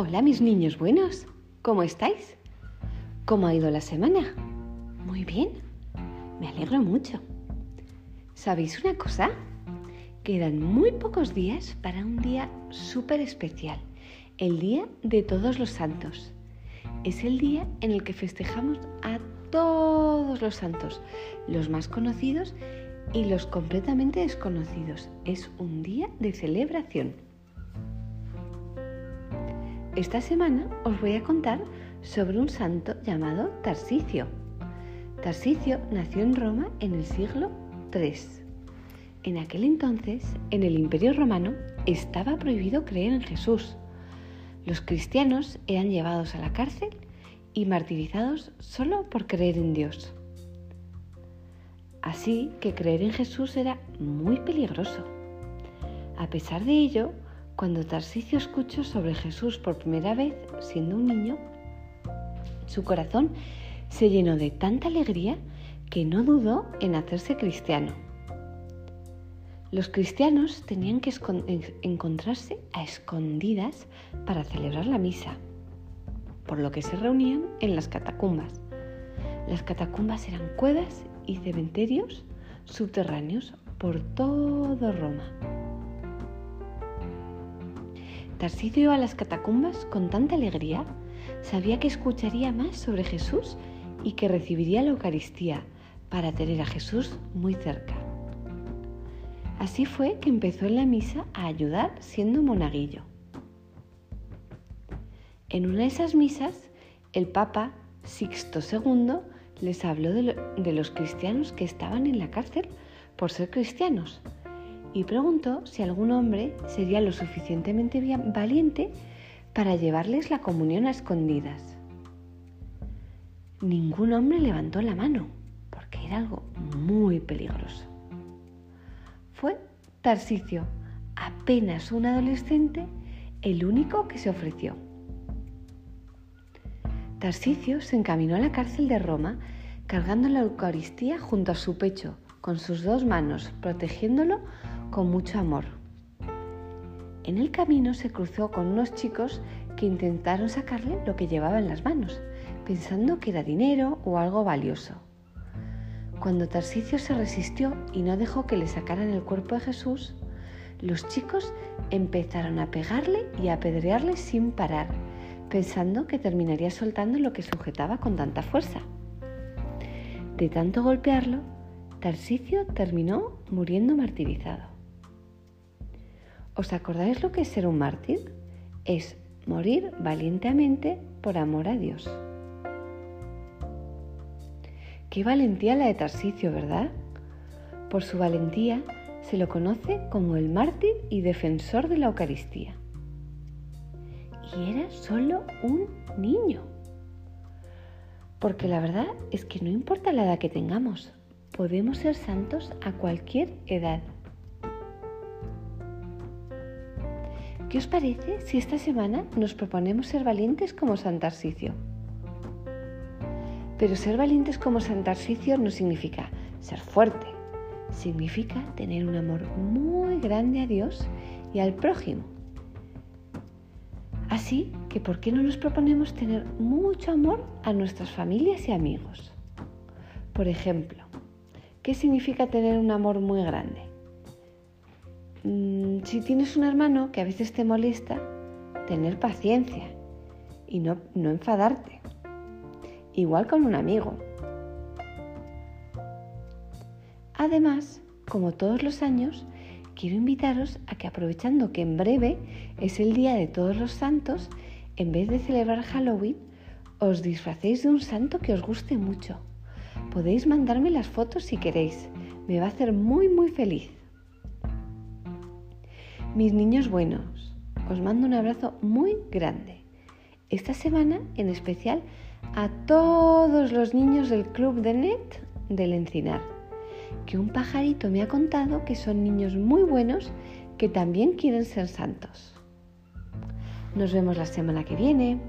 Hola mis niños buenos, ¿cómo estáis? ¿Cómo ha ido la semana? Muy bien, me alegro mucho. ¿Sabéis una cosa? Quedan muy pocos días para un día súper especial, el Día de Todos los Santos. Es el día en el que festejamos a todos los santos, los más conocidos y los completamente desconocidos. Es un día de celebración. Esta semana os voy a contar sobre un santo llamado Tarsicio. Tarsicio nació en Roma en el siglo III. En aquel entonces, en el Imperio Romano, estaba prohibido creer en Jesús. Los cristianos eran llevados a la cárcel y martirizados solo por creer en Dios. Así que creer en Jesús era muy peligroso. A pesar de ello, cuando Tarsicio escuchó sobre Jesús por primera vez, siendo un niño, su corazón se llenó de tanta alegría que no dudó en hacerse cristiano. Los cristianos tenían que encontrarse a escondidas para celebrar la misa, por lo que se reunían en las catacumbas. Las catacumbas eran cuevas y cementerios subterráneos por todo Roma. Tarsicio iba a las catacumbas con tanta alegría, sabía que escucharía más sobre Jesús y que recibiría la Eucaristía para tener a Jesús muy cerca. Así fue que empezó en la misa a ayudar siendo monaguillo. En una de esas misas, el Papa Sixto II les habló de, de los cristianos que estaban en la cárcel por ser cristianos y preguntó si algún hombre sería lo suficientemente valiente para llevarles la comunión a escondidas. Ningún hombre levantó la mano, porque era algo muy peligroso. Fue Tarsicio, apenas un adolescente, el único que se ofreció. Tarsicio se encaminó a la cárcel de Roma cargando la Eucaristía junto a su pecho, con sus dos manos, protegiéndolo con mucho amor. En el camino se cruzó con unos chicos que intentaron sacarle lo que llevaba en las manos, pensando que era dinero o algo valioso. Cuando Tarsicio se resistió y no dejó que le sacaran el cuerpo de Jesús, los chicos empezaron a pegarle y a apedrearle sin parar, pensando que terminaría soltando lo que sujetaba con tanta fuerza. De tanto golpearlo, Tarsicio terminó muriendo martirizado. ¿Os acordáis lo que es ser un mártir? Es morir valientemente por amor a Dios. Qué valentía la de Tarsicio, ¿verdad? Por su valentía se lo conoce como el mártir y defensor de la Eucaristía. Y era solo un niño. Porque la verdad es que no importa la edad que tengamos, podemos ser santos a cualquier edad. ¿Qué os parece si esta semana nos proponemos ser valientes como San Tarsicio? Pero ser valientes como San Tarsicio no significa ser fuerte, significa tener un amor muy grande a Dios y al prójimo. Así que, ¿por qué no nos proponemos tener mucho amor a nuestras familias y amigos? Por ejemplo, ¿qué significa tener un amor muy grande? Mm, si tienes un hermano que a veces te molesta, tener paciencia y no, no enfadarte. Igual con un amigo. Además, como todos los años, quiero invitaros a que aprovechando que en breve es el Día de Todos los Santos, en vez de celebrar Halloween, os disfracéis de un santo que os guste mucho. Podéis mandarme las fotos si queréis. Me va a hacer muy muy feliz. Mis niños buenos, os mando un abrazo muy grande. Esta semana en especial a todos los niños del Club de Net del Encinar, que un pajarito me ha contado que son niños muy buenos que también quieren ser santos. Nos vemos la semana que viene.